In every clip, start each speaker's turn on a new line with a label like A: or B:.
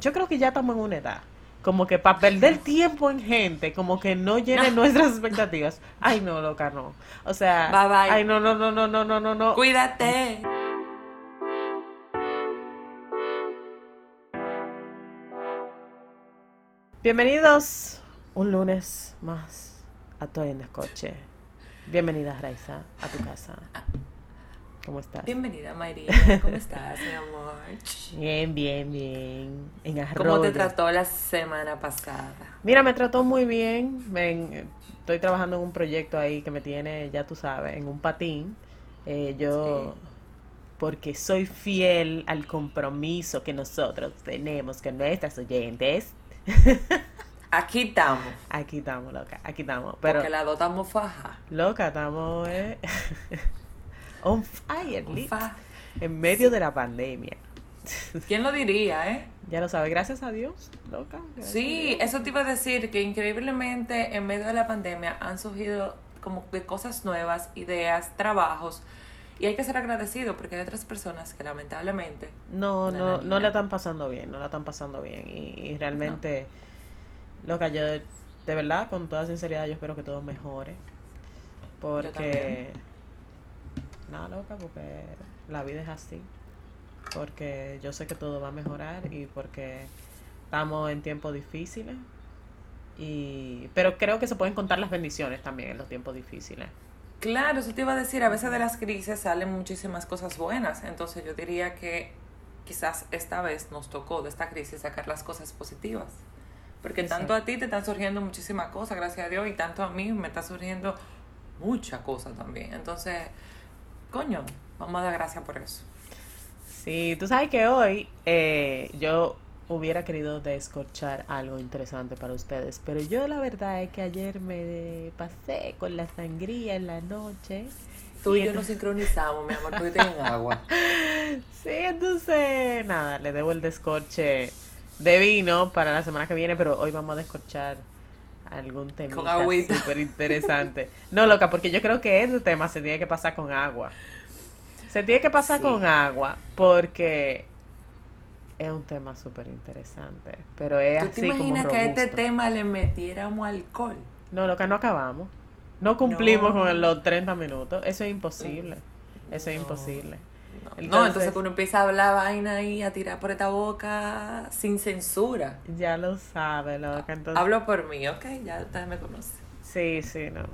A: Yo creo que ya estamos en una edad. Como que para perder tiempo en gente, como que no llene nuestras expectativas. Ay, no, loca, no. O sea,
B: Bye, bye.
A: ay, no, no, no, no, no, no, no, no.
B: Cuídate.
A: Bienvenidos un lunes más a Toy en Descoche. Bienvenida, Raiza, a tu casa. ¿Cómo estás?
B: Bienvenida, María. ¿Cómo estás, mi amor?
A: Bien, bien, bien. En arroyo.
B: ¿Cómo te trató la semana pasada?
A: Mira, me trató muy bien. Estoy trabajando en un proyecto ahí que me tiene, ya tú sabes, en un patín. Eh, yo,
B: Sí.
A: porque soy fiel al compromiso que nosotros tenemos con nuestras oyentes.
B: Aquí estamos.
A: Aquí estamos, loca, aquí estamos. Pero,
B: porque la dos estamos faja.
A: loca, estamos eh, on fire, lit, en medio de la pandemia.
B: ¿Quién lo diría, eh?
A: Ya lo sabes, gracias a Dios, loca.
B: Sí,
A: Dios.
B: eso te iba a decir que increíblemente en medio de la pandemia han surgido como de cosas nuevas, ideas, trabajos. Y hay que ser agradecido porque hay otras personas que lamentablemente
A: No,
B: No,
A: no,
B: no,
A: no
B: no.
A: la están pasando bien, no la están pasando bien. Y, y realmente, loca, yo de verdad, con toda sinceridad, yo espero que todo mejore. Porque. Nada, loca, porque la vida es así. Porque yo sé que todo va a mejorar y porque estamos en tiempos difíciles. Y, pero creo que se pueden contar las bendiciones también en los tiempos difíciles.
B: Claro, eso te iba a decir, a veces de las crisis salen muchísimas cosas buenas, entonces yo diría que quizás esta vez nos tocó de esta crisis sacar las cosas positivas, porque tanto a ti te están surgiendo muchísimas cosas, gracias a Dios, y tanto a mí me está surgiendo mucha cosa también, entonces, coño, vamos a dar gracias por eso.
A: Sí, tú sabes que hoy eh, yo hubiera querido descorchar algo interesante para ustedes, pero yo la verdad es que ayer me pasé con la sangría en la noche.
B: Tú y yo nos sincronizamos, mi amor, tú y en agua.
A: Sí, entonces, nada, le debo el descorche de vino para la semana que viene, pero hoy vamos a descorchar algún tema súper interesante. No, loca, porque yo creo que ese tema se tiene que pasar con agua. Se tiene que pasar
B: Sí.
A: con agua porque es un tema súper interesante, pero es
B: ¿Tú
A: así
B: te
A: como
B: imaginas que a este tema le metiéramos alcohol?
A: No, loca, no acabamos. No cumplimos
B: No.
A: con los 30 minutos. Eso es imposible. Eso es
B: No. No,
A: Entonces-
B: uno empieza a hablar vaina y a tirar por esta boca sin censura.
A: Ya lo sabe, loca. Entonces,
B: Hablo por mí, ok, ya ustedes me conocen.
A: Sí, sí, no.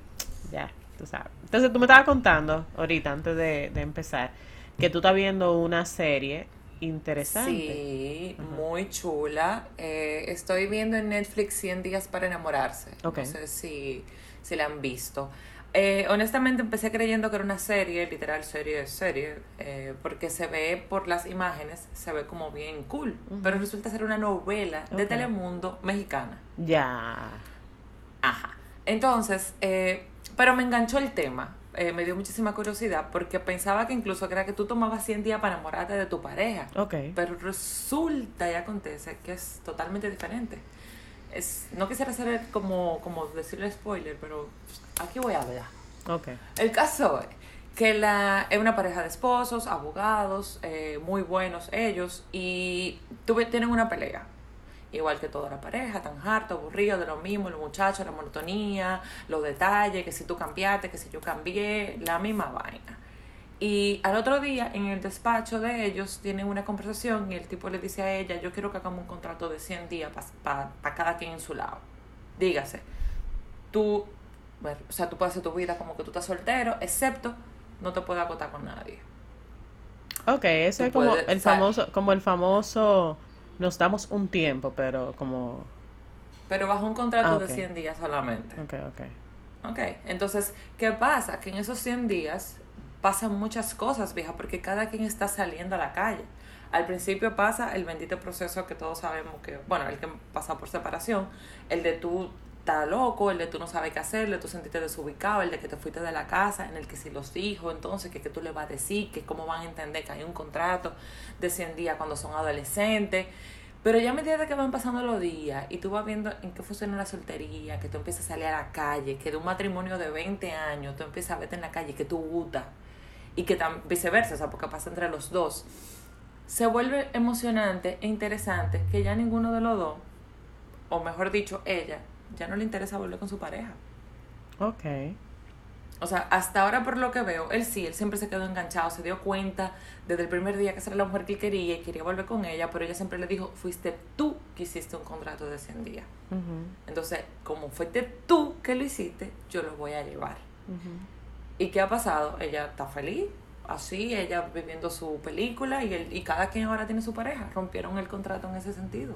A: Ya, tú sabes. Entonces tú me estabas contando ahorita, antes de, de empezar, que tú estás viendo una serie interesante.
B: Sí, muy chula. Eh, estoy viendo en Netflix 100 días para enamorarse.
A: Ok.
B: No sé si, si la han visto. Eh, honestamente empecé creyendo que era una serie, literal serie, serie, eh, porque se ve por las imágenes, se ve como bien cool, pero resulta ser una novela de. Telemundo mexicana.
A: Ya.
B: Ajá. Entonces, eh, pero me enganchó el tema. eh, me dio muchísima curiosidad porque pensaba que incluso que era que tú tomabas 100 días para enamorarte de tu pareja.
A: Ok.
B: Pero resulta y acontece que es totalmente diferente. Es, no quisiera ser como, como decirle spoiler, pero aquí voy a hablar.
A: Ok.
B: El caso es que la, es una pareja de esposos, abogados, eh, muy buenos ellos, y tuve, tienen una pelea. Igual que toda la pareja, tan harto, aburrido de lo mismo, los muchachos, la monotonía, los detalles, que si tú cambiaste, que si yo cambié, la misma vaina. Y al otro día, en el despacho de ellos, tienen una conversación y el tipo le dice a ella, yo quiero que hagamos un contrato de 100 días para cada quien en su lado. Dígase, tú, bueno, o sea, tú puedes hacer tu vida como que tú estás soltero, excepto no te puedes acotar con nadie.
A: Ok, eso
B: Tú
A: es como
B: puedes,
A: el famoso, como el famoso, nos damos un tiempo, pero como,
B: Pero bajo un contrato
A: Ah,
B: de 100 días solamente.
A: ok, ok.
B: Ok, entonces, ¿qué pasa? Que en esos 100 días pasan muchas cosas, vieja, porque cada quien está saliendo a la calle. Al principio pasa el bendito proceso que todos sabemos que, bueno, el que pasa por separación, el de tú estás loco, el de tú no sabes qué hacer, el de tú sentiste desubicado, el de que te fuiste de la casa, en el que si los hijos, entonces, que, que tú le vas a decir, que cómo van a entender que hay un contrato de 100 días cuando son adolescentes. Pero ya a medida que van pasando los días y tú vas viendo en qué funciona la soltería, que tú empiezas a salir a la calle, que de un matrimonio de 20 años tú empiezas a verte en la calle, que tú gustas y que tam- viceversa, o sea, porque pasa entre los dos. se vuelve emocionante e interesante que ya ninguno de los dos, o mejor dicho, ella, ya no le interesa volver con su pareja.
A: Ok.
B: O sea, hasta ahora por lo que veo, él sí, él siempre se quedó enganchado, se dio cuenta desde el primer día que esa era la mujer que él quería y quería volver con ella, pero ella siempre le dijo, fuiste tú que hiciste un contrato de 100 días. Entonces, como fuiste tú que lo hiciste, yo lo voy a llevar.
A: ujú.
B: ¿Y qué ha pasado? Ella está feliz, así, ella viviendo su película y, él, y cada quien ahora tiene su pareja. Rompieron el contrato en ese sentido.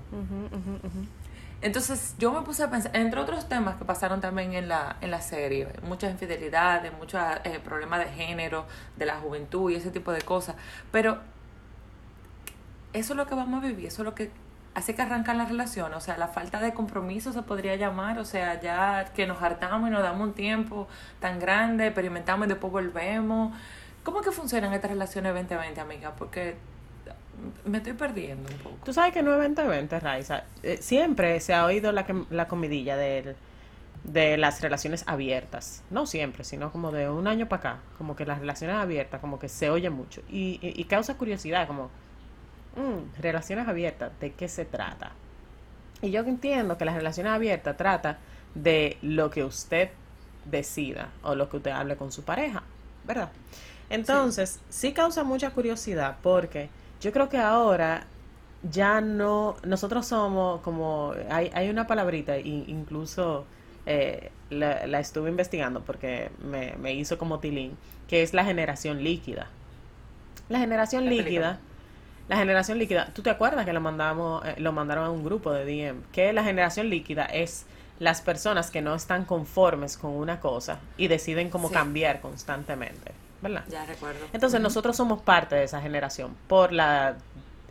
B: Entonces yo me puse a pensar, entre otros temas que pasaron también en la, en la serie, muchas infidelidades, muchos eh, problemas de género, de la juventud y ese tipo de cosas, pero eso es lo que vamos a vivir, eso es lo que hace que arrancan las relaciones, o sea, la falta de compromiso se podría llamar, o sea, ya que nos hartamos y nos damos un tiempo tan grande, experimentamos y después volvemos. ¿Cómo que funcionan estas relaciones 2020, amiga? Porque me estoy perdiendo un poco.
A: Tú sabes que no es 2020, Raiza. Eh, siempre se ha oído la, la comidilla del- de las relaciones abiertas. No siempre, sino como de un año para acá. Como que las relaciones abiertas, como que se oye mucho. Y- y causa curiosidad, como, mm, relaciones abiertas, ¿de qué se trata? Y yo entiendo que las relaciones abiertas trata de lo que usted decida o lo que usted hable con su pareja, ¿verdad? Entonces, sí, causa mucha curiosidad porque yo creo que ahora ya no, nosotros somos como, hay, hay una palabrita, incluso eh, la, la estuve investigando porque me, me hizo como tilín, que es la generación líquida. La generación
B: La
A: líquida,
B: película.
A: La generación líquida, ¿tú te acuerdas que lo mandamos, eh, lo mandaron a un grupo de DM? Que la generación líquida es las personas que no están conformes con una cosa y deciden como
B: Sí.
A: cambiar constantemente, ¿verdad?
B: Ya recuerdo.
A: Entonces nosotros somos parte de esa generación por la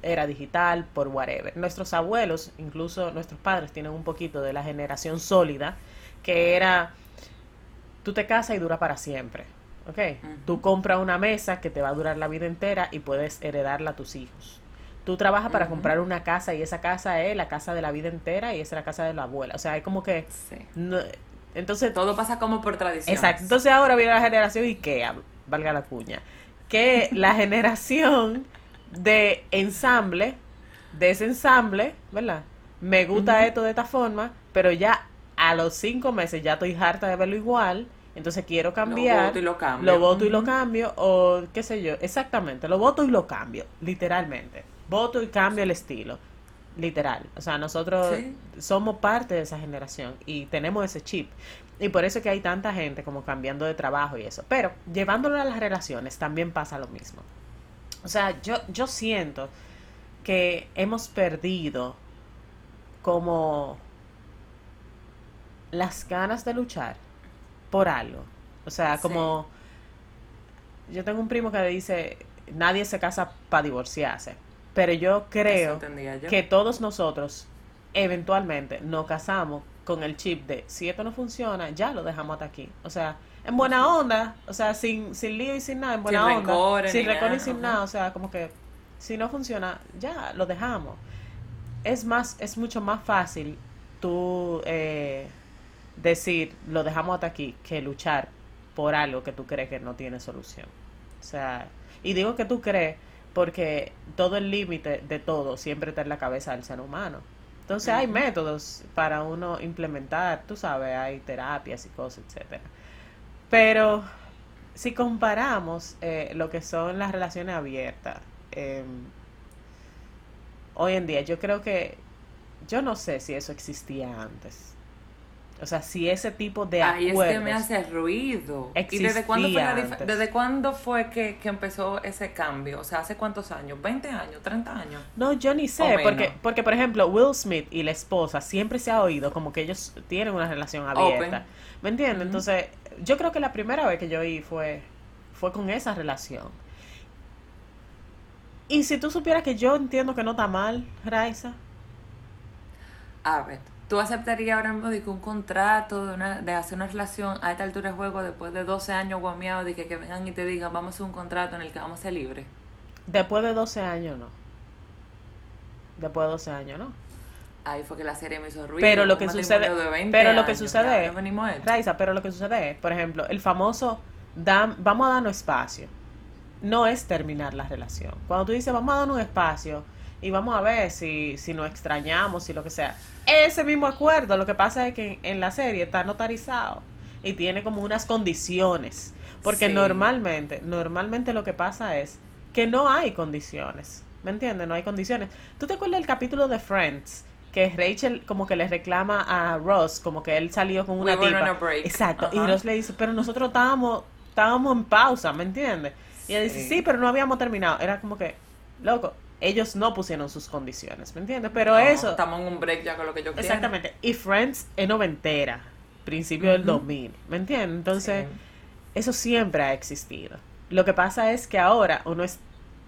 A: era digital, por whatever. Nuestros abuelos, incluso nuestros padres, tienen un poquito de la generación sólida, que era, tú te casas y dura para siempre, ¿ok?
B: Ujú.
A: Tú compras una mesa que te va a durar la vida entera y puedes heredarla a tus hijos. Tú trabajas para comprar una casa y esa casa es la casa de la vida entera y esa es la casa de la abuela. O sea, es como que...
B: Sí.
A: no- entonces,
B: Todo pasa como por tradición.
A: Exacto. Entonces ahora viene la generación IKEA, valga la cuña, que la generación de ensamble, de ese ensamble, ¿verdad? Me gusta esto de esta forma, pero ya a los cinco meses ya estoy harta de verlo igual, entonces quiero cambiar.
B: voto y lo cambio.
A: Lo voto y lo cambio, o qué sé yo, exactamente, lo voto y lo cambio, literalmente. Voto y cambio el estilo, literal. O sea, nosotros
B: Sí.
A: somos parte de esa generación y tenemos ese chip. Y por eso es que hay tanta gente como cambiando de trabajo y eso. Pero llevándolo a las relaciones también pasa lo mismo. O sea, yo, yo siento que hemos perdido como las ganas de luchar por algo. O sea, como yo tengo un primo que dice, nadie se casa para divorciarse. Pero yo creo
B: yo.
A: que todos nosotros eventualmente nos casamos con el chip de si esto no funciona, ya lo dejamos hasta aquí. O sea, en buena onda, o sea, sin, sin lío y sin nada, en buena
B: Sin
A: onda. sin rencor y sin nada, o sea, como que si no funciona, ya lo dejamos. Es más, es mucho más fácil tú eh, decir lo dejamos hasta aquí que luchar por algo que tú crees que no tiene solución. O sea, y digo que tú crees porque todo el límite de todo siempre está en la cabeza del ser humano. Entonces hay métodos para uno implementar, tú sabes, hay terapias y cosas, etcétera. Pero si comparamos eh, lo que son las relaciones abiertas, eh, hoy en día yo creo que, yo no sé si eso existía antes. O sea, si ese tipo de
B: Ahí es que me hace ruido. ¿Y desde cuándo fue, la desde cuándo fue que, que empezó ese cambio? O sea, ¿hace cuántos años? ¿20 años? ¿30 años?
A: No, yo ni sé, porque, porque por ejemplo, Will Smith y la esposa siempre se ha oído como que ellos tienen una relación abierta.
B: Open.
A: ¿Me entiendes? Entonces, yo creo que la primera vez que yo oí fue, fue con esa relación. Y si tú supieras que yo entiendo que no está mal, Raiza,
B: A ver, ¿tú aceptarías ahora mismo de que un contrato de, una, de hacer una relación a esta altura de juego después de 12 años guameados de que, que vengan y te digan vamos a hacer un contrato en el que vamos a ser libres?
A: después de 12 años no. Después de 12 años no.
B: Ahí fue que la serie me hizo ruido.
A: Pero lo que sucede,
B: de 20
A: pero lo que
B: años,
A: sucede es,
B: no.
A: Raiza, pero lo que sucede es, por ejemplo, el famoso, dan, vamos a darnos espacio. no es terminar la relación. Cuando tú dices, vamos a dar un espacio y vamos a ver si, si nos extrañamos, y lo que sea. Ese mismo acuerdo, lo que pasa es que en, la serie está notarizado y tiene como unas condiciones. Porque normalmente, normalmente lo que pasa es que no hay condiciones. ¿Me entiendes? No hay condiciones. ¿Tú te acuerdas del capítulo de Friends? Que Rachel como que le reclama a Ross, como que él salió con una tipa. Exacto. Y Ross le dice, pero nosotros estábamos, estábamos en pausa, ¿me entiendes? Y ella dice, sí, pero no habíamos terminado. Era como que, loco, ellos no pusieron sus condiciones, ¿me entiendes? Pero eso...
B: Estamos en un break ya con lo que yo quiero.
A: Exactamente. Y Friends es noventera, principio del 2000, ¿me entiendes? Entonces, eso siempre ha existido. Lo que pasa es que ahora uno es...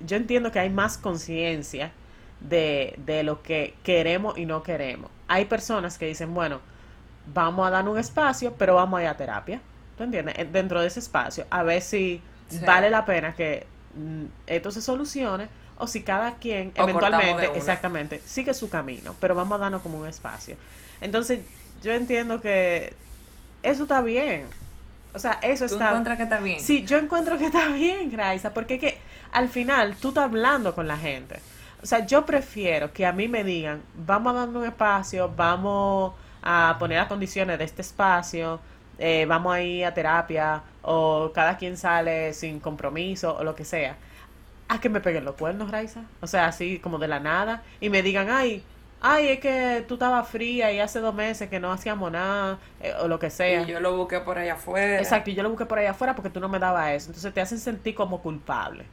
A: Yo entiendo que hay más conciencia de, de lo que queremos y no queremos. Hay personas que dicen, bueno, vamos a dar un espacio, pero vamos a ir a terapia. ¿Tú entiendes? Dentro de ese espacio, a ver si vale la pena que mm, esto se solucione o si cada quien eventualmente, exactamente, sigue su camino, pero vamos a darnos como un espacio. Entonces, yo entiendo que eso está bien. O sea, eso
B: ¿Tú
A: está...
B: encuentras que está bien?
A: Sí, yo encuentro que está bien, Graisa, porque es que al final tú estás hablando con la gente. O sea, yo prefiero que a mí me digan, vamos a darnos un espacio, vamos a poner las condiciones de este espacio, eh, vamos a ir a terapia, o cada quien sale sin compromiso, o lo que sea a que me peguen los cuernos, Raiza. O sea, así como de la nada. Y me digan, ay, ay, es que tú estabas fría y hace dos meses que no hacíamos nada, eh, o lo que sea.
B: Y yo lo busqué por allá afuera.
A: Exacto, y yo lo busqué por allá afuera porque tú no me dabas eso. Entonces te hacen sentir como culpable.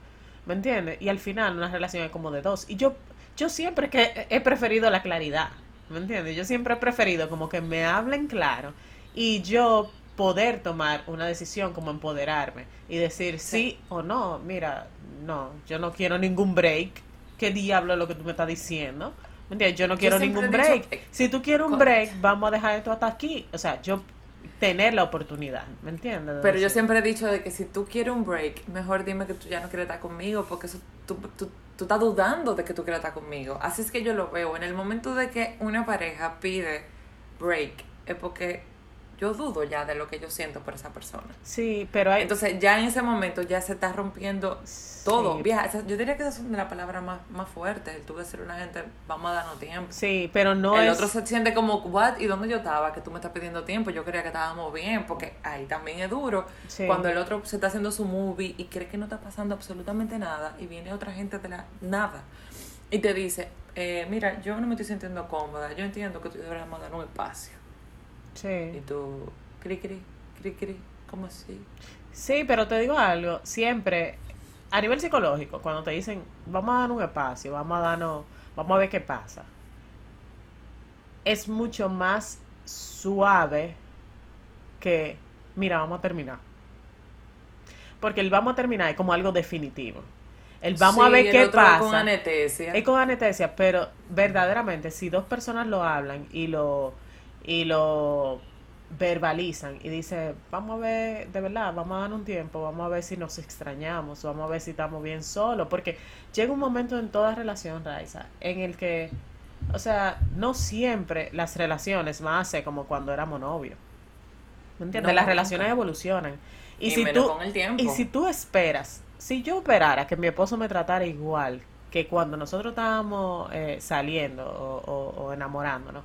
A: ¿Me entiendes? Y al final una relación es como de dos. Y yo, yo siempre que he preferido la claridad. ¿Me entiendes? Yo siempre he preferido como que me hablen claro y yo poder tomar una decisión como empoderarme y decir sí, o no, mira, no, yo no quiero ningún break. ¿Qué diablo es lo que tú me estás diciendo? ¿Me entiendes? Yo no quiero ningún break. si tú quieres un break, vamos a dejar esto hasta aquí. O sea, yo tener la oportunidad, ¿me entiendes?
B: Pero yo siempre he dicho de que si tú quieres un break, mejor dime que tú ya no quieres estar conmigo, porque eso, tú, tú, tú estás dudando de que tú quieres estar conmigo. Así es que yo lo veo. En el momento de que una pareja pide break, es porque yo dudo ya de lo que yo siento por esa persona.
A: Sí, pero hay...
B: Entonces ya en ese momento ya se está rompiendo todo. yo diría que esa es la palabra más, más fuerte, el tú decir a una gente, vamos a darnos tiempo.
A: Sí, pero no
B: El otro se siente como, what, ¿y dónde yo estaba? Que tú me estás pidiendo tiempo, yo creía que estábamos bien, porque ahí también es duro. Cuando el otro se está haciendo su movie y cree que no está pasando absolutamente nada y viene otra gente de la nada y te dice, eh, mira, yo no me estoy sintiendo cómoda, yo entiendo que tú deberías dar un espacio
A: Sí.
B: Y tú, cri, cri, cri, cri, ¿cómo así?
A: Sí, pero te digo algo, siempre, a nivel psicológico, cuando te dicen, vamos a dar un espacio, vamos a darnos, vamos a ver qué pasa, es mucho más suave que, mira, vamos a terminar. Porque el vamos a terminar es como algo definitivo. El vamos a ver qué pasa. Es
B: con anestesia.
A: Es con anestesia, pero verdaderamente, si dos personas lo hablan y lo y lo verbalizan y dice, vamos a ver, de verdad, vamos a dar un tiempo, vamos a ver si nos extrañamos, vamos a ver si estamos bien solos, porque llega un momento en toda relación, Raiza, en el que, o sea, no siempre las relaciones más hace como cuando éramos novios. ¿Me entiendes? las relaciones evolucionan. Y, si tú, y si tú esperas, si yo esperara que mi esposo me tratara igual que cuando nosotros estábamos eh, saliendo o, o enamorándonos,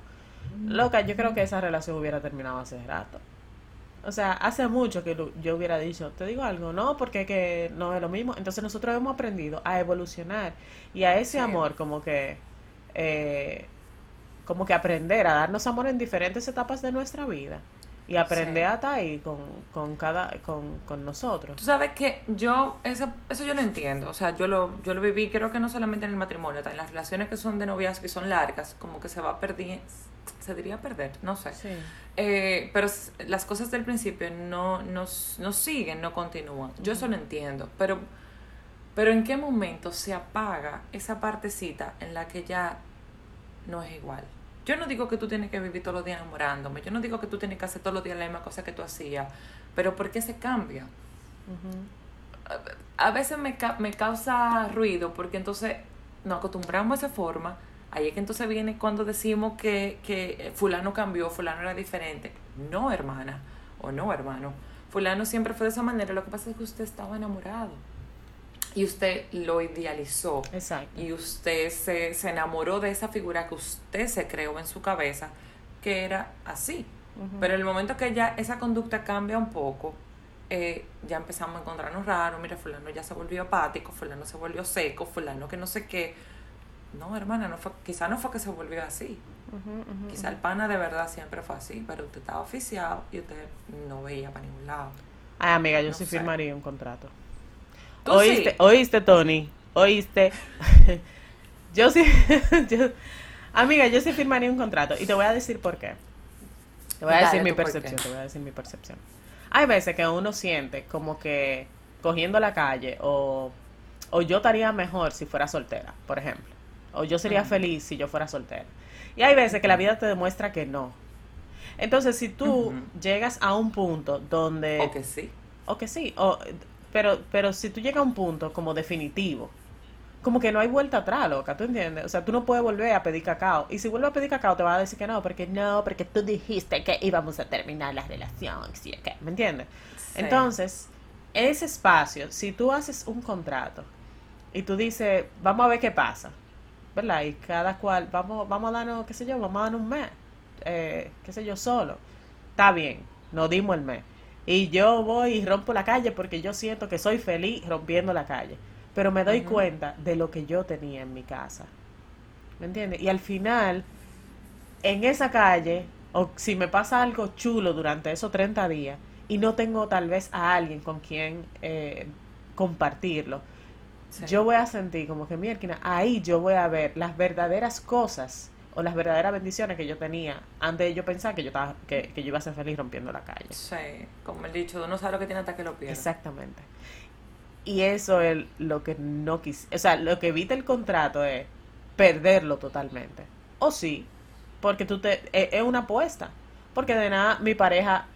A: Loca, yo creo que esa relación hubiera terminado hace rato. O sea, hace mucho que yo hubiera dicho, te digo algo, no, porque que no es lo mismo. Entonces nosotros hemos aprendido a evolucionar y a ese amor como que, eh, como que aprender a darnos amor en diferentes etapas de nuestra vida y aprender a estar ahí con, con cada, con, con, nosotros.
B: Tú sabes que yo, eso, eso yo lo entiendo, o sea, yo lo, yo lo viví, creo que no solamente en el matrimonio, en las relaciones que son de noviazgo y son largas, como que se va perder se diría perder, no sé. Eh, pero las cosas del principio no, siguen, no continúan. Yo eso lo entiendo, pero, pero ¿en qué momento se apaga esa partecita en la que ya no es igual? Yo no digo que tú tienes que vivir todos los días enamorándome, yo no digo que tú tienes que hacer todos los días la misma cosa que tú hacías, pero ¿por qué se cambia? a, a, veces me, me causa ruido porque entonces nos acostumbramos a esa forma Ahí es que entonces viene cuando decimos que, que fulano cambió, fulano era diferente. No, hermana, o no, hermano. Fulano siempre fue de esa manera. Lo que pasa es que usted estaba enamorado. y usted lo idealizó.
A: Exacto.
B: Y usted se, se enamoró de esa figura que usted se creó en su cabeza, que era así. Pero en el momento que ya esa conducta cambia un poco, eh, ya empezamos a encontrarnos raros, mira, fulano ya se volvió apático, fulano se volvió seco, fulano que no sé qué. No, hermana, no fue, quizá no fue que se volvió así. quizá el pana de verdad siempre fue así, pero usted estaba oficiado y usted no veía para ningún lado.
A: Ay, amiga, yo sí firmaría un contrato. ¿Oíste, oíste, Tony, oíste. yo sí, amiga, yo sí firmaría un contrato y te voy a decir por qué. Te voy a decir mi percepción, te voy a decir mi percepción. Hay veces que uno siente como que cogiendo la calle o, o yo estaría mejor si fuera soltera, por ejemplo. O yo sería feliz si yo fuera soltera. Y hay veces que la vida te demuestra que no. Entonces, si tú llegas a un punto donde...
B: O que sí.
A: O que sí. O, pero, pero si tú llegas a un punto como definitivo, como que no hay vuelta atrás, loca, ¿tú entiendes? O sea, tú no puedes volver a pedir cacao. Y si vuelves a pedir cacao, te va a decir que no, porque no, porque tú dijiste que íbamos a terminar la relación, ¿sí? ¿me entiendes? Entonces, ese espacio, si tú haces un contrato y tú dices, vamos a ver qué pasa, ¿verdad? Y cada cual, vamos, vamos a darnos, qué sé yo, vamos a darnos un mes, eh, qué sé yo, solo. Está bien, nos dimos el mes. Y yo voy y rompo la calle porque yo siento que soy feliz rompiendo la calle. Pero me doy cuenta de lo que yo tenía en mi casa. ¿Me entiendes? Y al final, en esa calle, o si me pasa algo chulo durante esos 30 días y no tengo tal vez a alguien con quien eh, compartirlo, yo voy a sentir como que, mierda, ahí yo voy a ver las verdaderas cosas o las verdaderas bendiciones que yo tenía antes de yo pensar que yo estaba que, yo iba a ser feliz rompiendo la calle.
B: Sí, como el dicho, uno sabe lo que tiene hasta que lo pierde.
A: Exactamente. Y eso es lo que no quise, o sea, lo que evita el contrato es perderlo totalmente. O sí, porque tú te e, es una apuesta, porque de nada mi pareja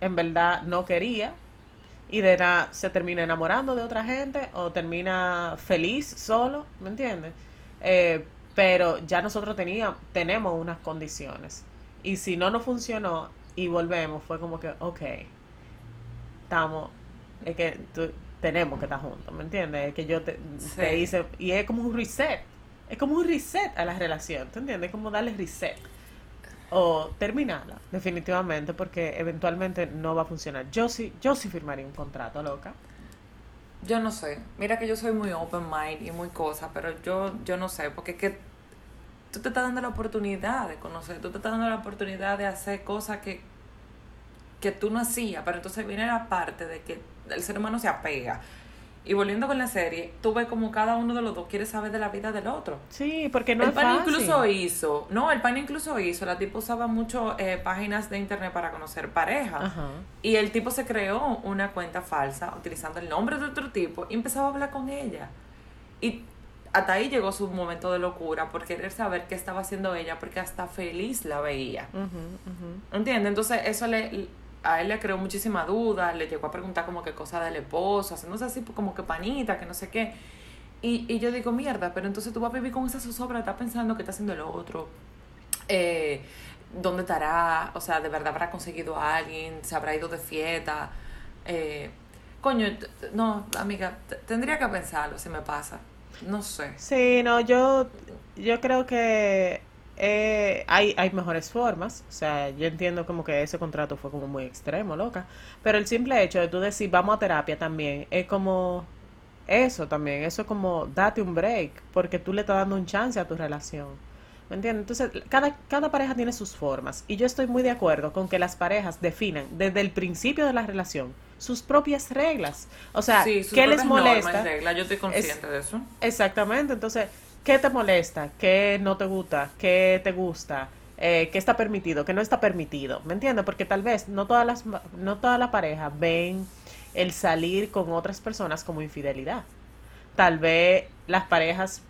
A: en verdad no quería y de nada se termina enamorando de otra gente o termina feliz solo, ¿me entiendes? Eh, pero ya nosotros teníamos, tenemos unas condiciones. Y si no nos funcionó y volvemos, fue como que, ok, estamos, es que tenemos que estar juntos, ¿me entiendes? Es que yo te, hice, y es como un reset, es como un reset a la relación, ¿te entiendes? Es como darle reset. O terminarla, definitivamente, porque eventualmente no va a funcionar. Yo sí, yo sí firmaría un contrato, loca.
B: Yo no sé. Mira que yo soy muy open mind y muy cosa, pero yo, yo no sé, porque es que tú te estás dando la oportunidad de conocer, tú te estás dando la oportunidad de hacer cosas que, que tú no hacías, pero entonces viene la parte de que el ser humano se apega. Y volviendo con la serie, tú ves como cada uno de los dos quiere saber de la vida del otro.
A: Sí, porque no
B: el
A: es
B: pan incluso hizo, no, el pan incluso hizo, la tipo usaba mucho eh, páginas de internet para conocer pareja. Y el tipo se creó una cuenta falsa utilizando el nombre de otro tipo y empezaba a hablar con ella. Y hasta ahí llegó su momento de locura por querer saber qué estaba haciendo ella porque hasta feliz la veía. ¿Entiendes? Entonces eso le a él le creó muchísima duda, le llegó a preguntar como qué cosa del esposo, haciéndose así como que panita, que no sé qué. Y, y yo digo, mierda, pero entonces tú vas a vivir con esa zozobra, estás pensando que está haciendo el otro, eh, dónde estará, o sea, de verdad habrá conseguido a alguien, se habrá ido de fiesta. Eh, coño, no, amiga, tendría que pensarlo si me pasa. No sé.
A: Sí, no, yo, yo creo que eh, hay, hay mejores formas. O sea, yo entiendo como que ese contrato fue como muy extremo, loca. Pero el simple hecho de tú decir vamos a terapia también es como eso también. Eso es como date un break porque tú le estás dando un chance a tu relación. ¿Me entiendes? Entonces, cada, cada pareja tiene sus formas. Y yo estoy muy de acuerdo con que las parejas definan desde el principio de la relación sus propias reglas. O sea, ¿qué les molesta?
B: Yo estoy consciente de eso.
A: Exactamente. Entonces, ¿Qué te molesta? ¿Qué no te gusta? ¿Qué te gusta? Eh, ¿Qué está permitido? ¿Qué no está permitido? ¿Me entiendes? Porque tal vez no todas las no toda la pareja ven el salir con otras personas como infidelidad. Tal vez las parejas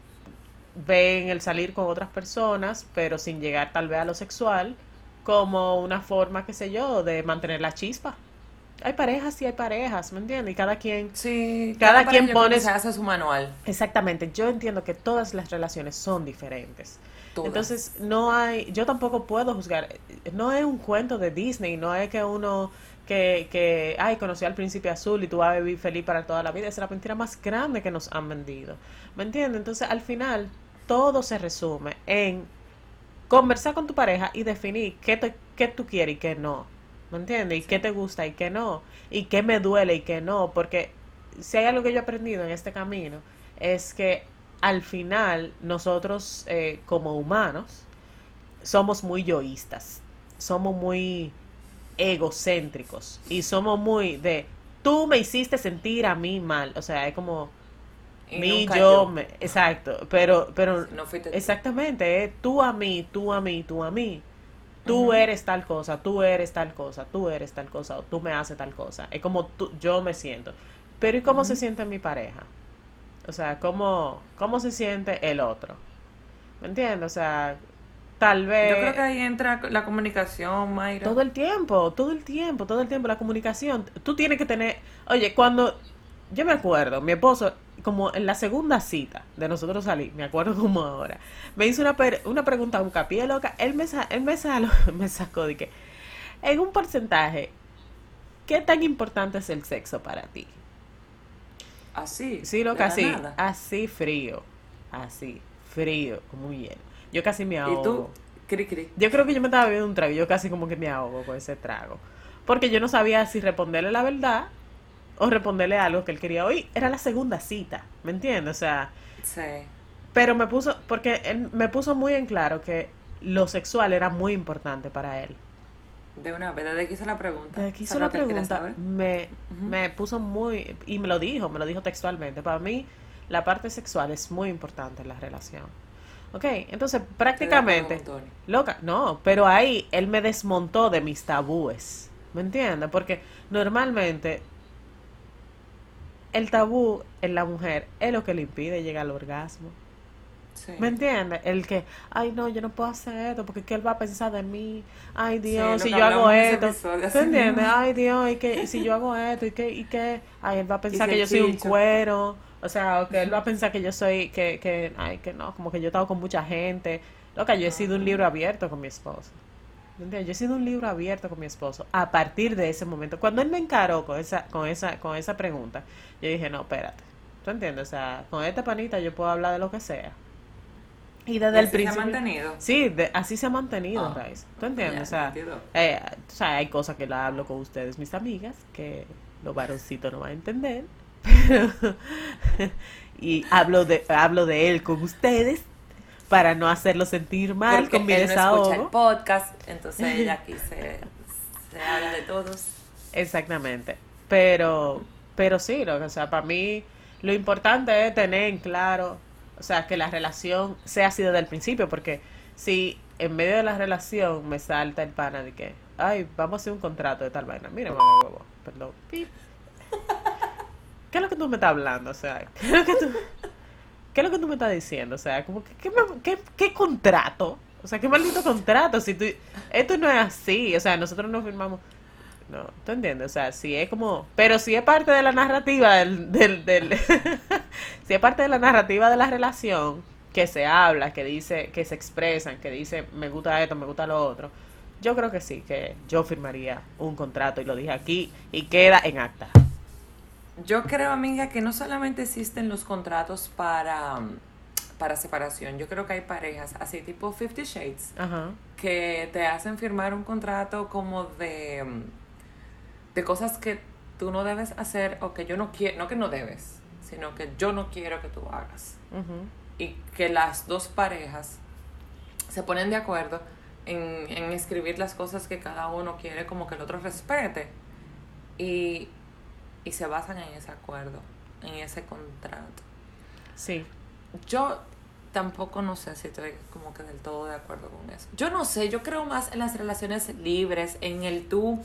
A: ven el salir con otras personas, pero sin llegar tal vez a lo sexual, como una forma, qué sé yo, de mantener la chispa. Hay parejas y hay parejas, ¿me entiendes? Y cada quien...
B: Sí,
A: Cada
B: pareja
A: quien pone
B: Se hace su manual.
A: Exactamente, yo entiendo que todas las relaciones son diferentes.
B: Todas.
A: Entonces, no hay, yo tampoco puedo juzgar, no es un cuento de Disney, no es que uno que, que ay, conoció al príncipe azul y tú vas a vivir feliz para toda la vida, esa es la mentira más grande que nos han vendido. ¿Me entiendes? Entonces, al final, todo se resume en conversar con tu pareja y definir qué, te, qué tú quieres y qué no. ¿Me entiendes? Y qué te gusta y qué no. Y qué me duele y qué no. Porque si hay algo que yo he aprendido en este camino es que al final nosotros eh, como humanos somos muy yoístas. Somos muy egocéntricos. Y somos muy de, tú me hiciste sentir a mí mal. O sea, es como
B: Y
A: mi,
B: nunca
A: yo, me. Exacto. Pero, pero
B: No.
A: Exactamente, ¿eh? tú a mí, tú a mí, tú a mí. Tú eres tal cosa, tú eres tal cosa, tú eres tal cosa, o tú me haces tal cosa. Es como tú, yo me siento. Pero ¿y cómo se siente mi pareja? O sea, ¿cómo, ¿cómo se siente el otro? ¿Me entiendes? O sea, tal vez...
B: Yo creo que ahí entra la comunicación, Mayra.
A: Todo el tiempo, todo el tiempo, todo el tiempo, la comunicación. Tú tienes que tener, oye, cuando yo me acuerdo, mi esposo, como en la segunda cita de nosotros salir, me acuerdo como ahora, me hizo una, per- una pregunta un capié loca, él me, sa- él me, salo- me sacó de que, en un porcentaje, ¿qué tan importante es el sexo para ti?
B: Así.
A: Sí, loca, así,
B: nada.
A: así frío, así, frío, como un hielo. Yo casi me ahogo.
B: Y tú, cri cri.
A: Yo creo que yo me estaba bebiendo un trago y yo casi como que me ahogo con ese trago. Porque yo no sabía si responderle la verdad o responderle algo que él quería oír. Era la segunda cita, ¿me entiendes? O sea,
B: Sí.
A: pero me puso, porque él me puso muy en claro que lo sexual era muy importante para él.
B: De una vez, desde que hice la pregunta.
A: Desde que hizo la pregunta, me, me puso muy, y me lo dijo, me lo dijo textualmente. Para mí, la parte sexual es muy importante en la relación. Ok, entonces prácticamente... Loca, no, pero ahí él me desmontó de mis tabúes. ¿Me entiendes? Porque normalmente el tabú en la mujer es lo que le impide llegar al orgasmo.
B: Sí.
A: ¿Me entiendes? El que, ay, no, yo no puedo hacer esto porque ¿qué él va a pensar de mí? Ay, Dios, si yo hago esto.
B: episodio,
A: ¿Te entiendes?
B: mismo.
A: Ay, Dios, y que y si yo hago esto y que, y que, ay, él va a pensar que yo soy un cuero. O sea, o que él va a pensar que yo soy, que, que, ay, que no, como que yo he estado con mucha gente. Loca, yo he sido un libro abierto con mi esposo. Yo he sido un libro abierto con mi esposo a partir de ese momento. Cuando él me encaró con esa, con esa, con esa pregunta, yo dije, no, espérate. ¿Tú entiendes? O sea, con esta panita yo puedo hablar de lo que sea. Y desde
B: ¿Y
A: el
B: así se ha
A: principio.
B: mantenido?
A: Sí, de- así se ha mantenido,
B: Ah,
A: Raiz. ¿Tú entiendes? o, sea, eh, o sea, hay cosas que la hablo con ustedes, mis amigas, que los varoncitos no van a entender. Pero, y hablo de, hablo de él con ustedes para no hacerlo sentir mal con mi
B: él no escucha el
A: desahogo.
B: podcast, entonces ella aquí se, se habla de todos.
A: Exactamente. Pero, pero sí, o sea, para mí lo importante es tener en claro, o sea, que la relación sea así desde el principio, porque si en medio de la relación me salta el pana de que, ay, vamos a hacer un contrato de tal vaina, mira, mamá huevo, perdón, pip. ¿Qué es lo que tú me estás hablando? O sea, ¿qué es lo que tú, qué es lo que tú me estás diciendo? O sea, como que, ¿qué, qué, qué contrato? O sea, qué maldito contrato. Si tú, esto no es así. O sea, nosotros no firmamos. No, ¿tú entiendes? O sea, si es como. Pero si es parte de la narrativa del. del, del si es parte de la narrativa de la relación, que se habla, que dice, que se expresan, que dice, me gusta esto, me gusta lo otro. Yo creo que sí, que yo firmaría un contrato y lo dije aquí y queda en acta.
B: Yo creo, amiga, que no solamente existen los contratos para, mm, para separación. Yo creo que hay parejas, así tipo Fifty Shades,
A: Ajá.
B: que te hacen firmar un contrato como de, mm, de cosas que tú no debes hacer o que yo no quiero, no que no debes, sino que yo no quiero que tú hagas. Y que las dos parejas se ponen de acuerdo en, en escribir las cosas que cada uno quiere como que el otro respete. Y, y se basan en ese acuerdo, en ese contrato.
A: Sí.
B: Yo tampoco no sé si estoy como que del todo de acuerdo con eso. Yo no sé, yo creo más en las relaciones libres, en el tú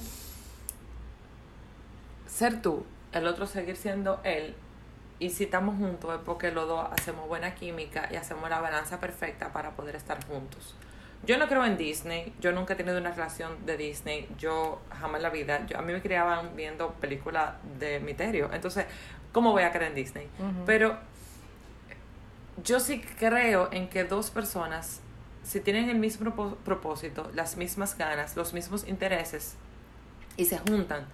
B: ser tú, el otro seguir siendo él. Y si estamos juntos es porque los dos hacemos buena química y hacemos la balanza perfecta para poder estar juntos. Yo no creo en Disney, yo nunca he tenido una relación de Disney, yo jamás en la vida, yo, a mí me criaban viendo películas de misterio, entonces, ¿cómo voy a creer en Disney? Pero yo sí creo en que dos personas, si tienen el mismo propósito, las mismas ganas, los mismos intereses, y se juntan,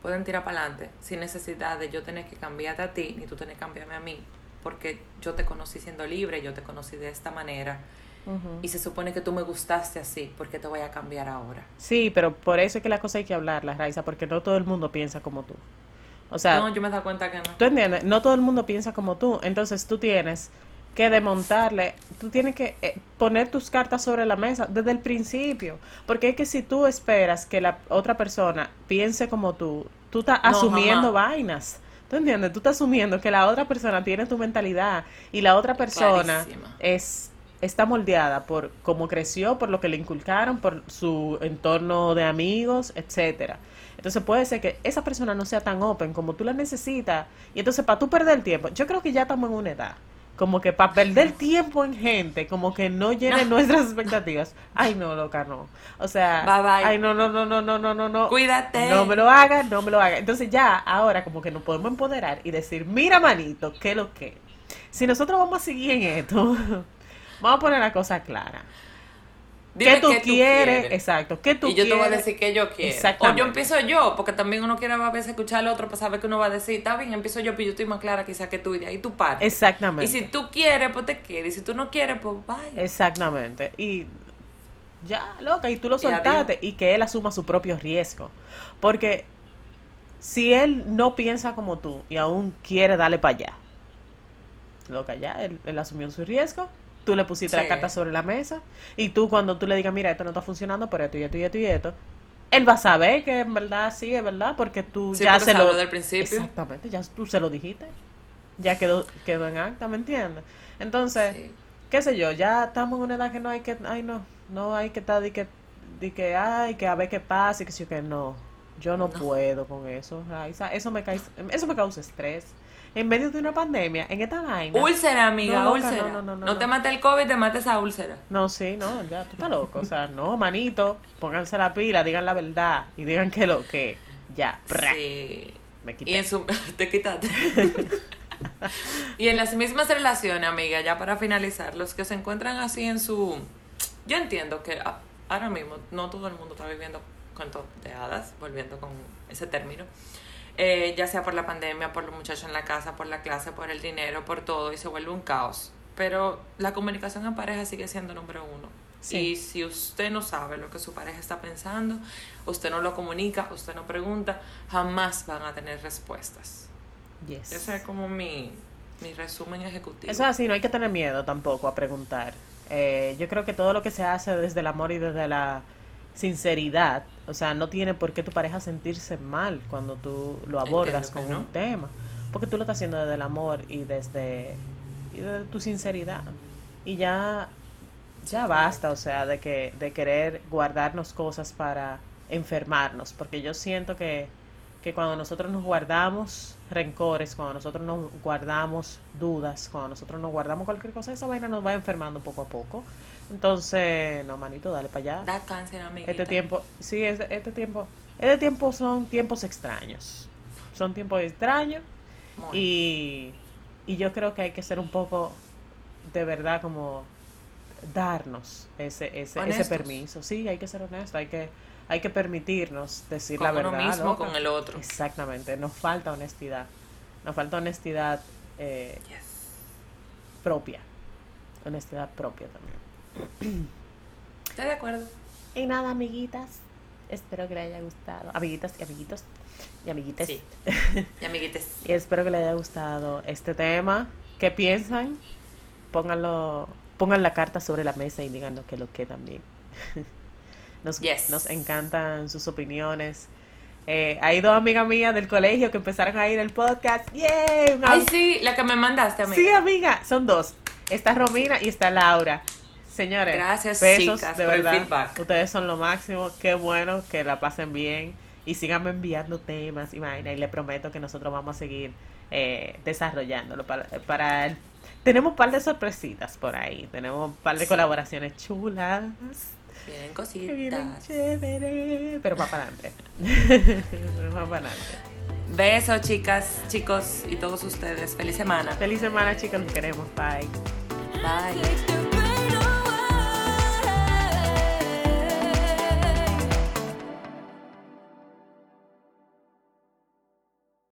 B: pueden tirar para adelante sin necesidad de yo tener que cambiarte a ti, ni tú tener que cambiarme a mí, porque yo te conocí siendo libre, yo te conocí de esta manera. Y se supone que tú me gustaste así, porque te voy a cambiar ahora.
A: Sí, pero por eso es que la cosa hay que hablarla, Raiza, porque no todo el mundo piensa como tú. O sea,
B: no, yo me he dado cuenta que no.
A: ¿Tú entiendes? No todo el mundo piensa como tú. Entonces tú tienes que desmontarle, tú tienes que eh, poner tus cartas sobre la mesa desde el principio, porque es que si tú esperas que la otra persona piense como tú, tú estás asumiendo vainas. ¿Tú entiendes? Tú estás asumiendo que la otra persona tiene tu mentalidad y la otra persona es está moldeada por cómo creció, por lo que le inculcaron, por su entorno de amigos, etcétera. Entonces puede ser que esa persona no sea tan open como tú la necesitas y entonces para tú perder el tiempo, yo creo que ya estamos en una edad como que para perder tiempo en gente, como que no llene nuestras expectativas. Ay, no, loca, no. O sea, ay, no, no, no, no, no, no, no, no.
B: Cuídate.
A: No me lo hagas, no me lo hagas. Entonces ya, ahora como que nos podemos empoderar y decir, mira, manito, ¿qué lo que? Si nosotros vamos a seguir en esto, vamos a poner la cosa clara. ¿Qué tú, quieres? Exacto. ¿Qué tú
B: y yo te voy a decir que yo quiero. O yo empiezo yo, porque también uno quiere a veces escuchar al otro para saber qué uno va a decir. Está bien, empiezo yo, pero yo estoy más clara quizá que tú y de ahí tú pares.
A: Exactamente.
B: Y si tú quieres, pues te quieres. Y si tú no quieres, pues vaya.
A: Exactamente. Y ya, loca, y tú lo soltaste y, que él asuma su propio riesgo. Porque si él no piensa como tú y aún quiere darle para allá, loca, ya, él, él asumió su riesgo tú le pusiste la carta sobre la mesa y tú cuando tú le digas, mira, esto no está funcionando por esto y esto y esto y esto, él va a saber que en verdad sí, es verdad, porque tú ya se lo...
B: del principio.
A: Exactamente, ya tú se lo dijiste. Ya quedó, quedó en acta, ¿me entiendes? Entonces, qué sé yo, ya estamos en una edad que no hay que, ay no, no hay que estar de que, de que, ay, que a ver qué pasa y que sí que no. Yo no, puedo con eso, Eso me, eso me causa estrés en medio de una pandemia, en esta vaina.
B: Úlcera, amiga, úlcera. No, no, no, no, te mate el COVID, te mate esa úlcera.
A: No, sí, no, ya, tú estás loco. O sea, no, manito, pónganse la pila, digan la verdad y digan que lo que. Ya,
B: Sí. Me quité. Y en su. te quitaste. y en las mismas relaciones, amiga, ya para finalizar, los que se encuentran así en su. Yo entiendo que ahora mismo no todo el mundo está viviendo cuentos de hadas, volviendo con ese término. Eh, ya sea por la pandemia, por los muchachos en la casa, por la clase, por el dinero, por todo, y se vuelve un caos. Pero la comunicación en pareja sigue siendo número uno. Y si usted no sabe lo que su pareja está pensando, usted no lo comunica, usted no pregunta, jamás van a tener respuestas. Yes. Ese es como mi, mi resumen ejecutivo.
A: Eso es así, no hay que tener miedo tampoco a preguntar. Eh, yo creo que todo lo que se hace desde el amor y desde la sinceridad, o sea, no tiene por qué tu pareja sentirse mal cuando tú lo abordas con un tema, porque tú lo estás haciendo desde el amor y desde, y desde tu sinceridad. Y ya ya basta, o sea, de que de querer guardarnos cosas para enfermarnos, porque yo siento que que cuando nosotros nos guardamos rencores, cuando nosotros nos guardamos dudas, cuando nosotros nos guardamos cualquier cosa, esa vaina nos va enfermando poco a poco. Entonces, no, manito, dale para allá.
B: Da cáncer, amiguita.
A: Este tiempo, sí, este, este tiempo, este tiempo son tiempos extraños. Son tiempos extraños. Y, y yo creo que hay que ser un poco, de verdad, como darnos ese, ese, ese permiso. Sí, hay que ser honesto, hay que, hay que permitirnos decir la verdad.
B: Con uno mismo, con el otro.
A: Exactamente, nos falta honestidad. Nos falta honestidad eh, propia. Honestidad propia también.
B: Estoy de acuerdo.
A: Y nada, amiguitas. Espero que les haya gustado. Amiguitas y amiguitos. Y amiguites.
B: Sí. Y amiguites.
A: y espero que les haya gustado este tema. ¿Qué piensan? Pónganlo, pongan la carta sobre la mesa y díganos que lo que también. nos, nos encantan sus opiniones. Eh, hay dos amigas mías del colegio que empezaron a ir al podcast. ¡Yay!
B: Ay, sí, la que me mandaste, amiga.
A: Sí, amiga, son dos. Está Romina y está Laura. Señores,
B: gracias besos, de verdad.
A: Ustedes son lo máximo. Qué bueno que la pasen bien y sigan enviando temas y vaina. Y les prometo que nosotros vamos a seguir eh, desarrollándolo para, para tenemos un par de sorpresitas por ahí. Tenemos un par de colaboraciones chulas.
B: Vienen
A: Que vienen
B: cositas.
A: chévere. Pero va para adelante. para adelante.
B: Besos, chicas, chicos y todos ustedes. Feliz semana.
A: Feliz semana, chicos. Los queremos. Bye.
B: Bye.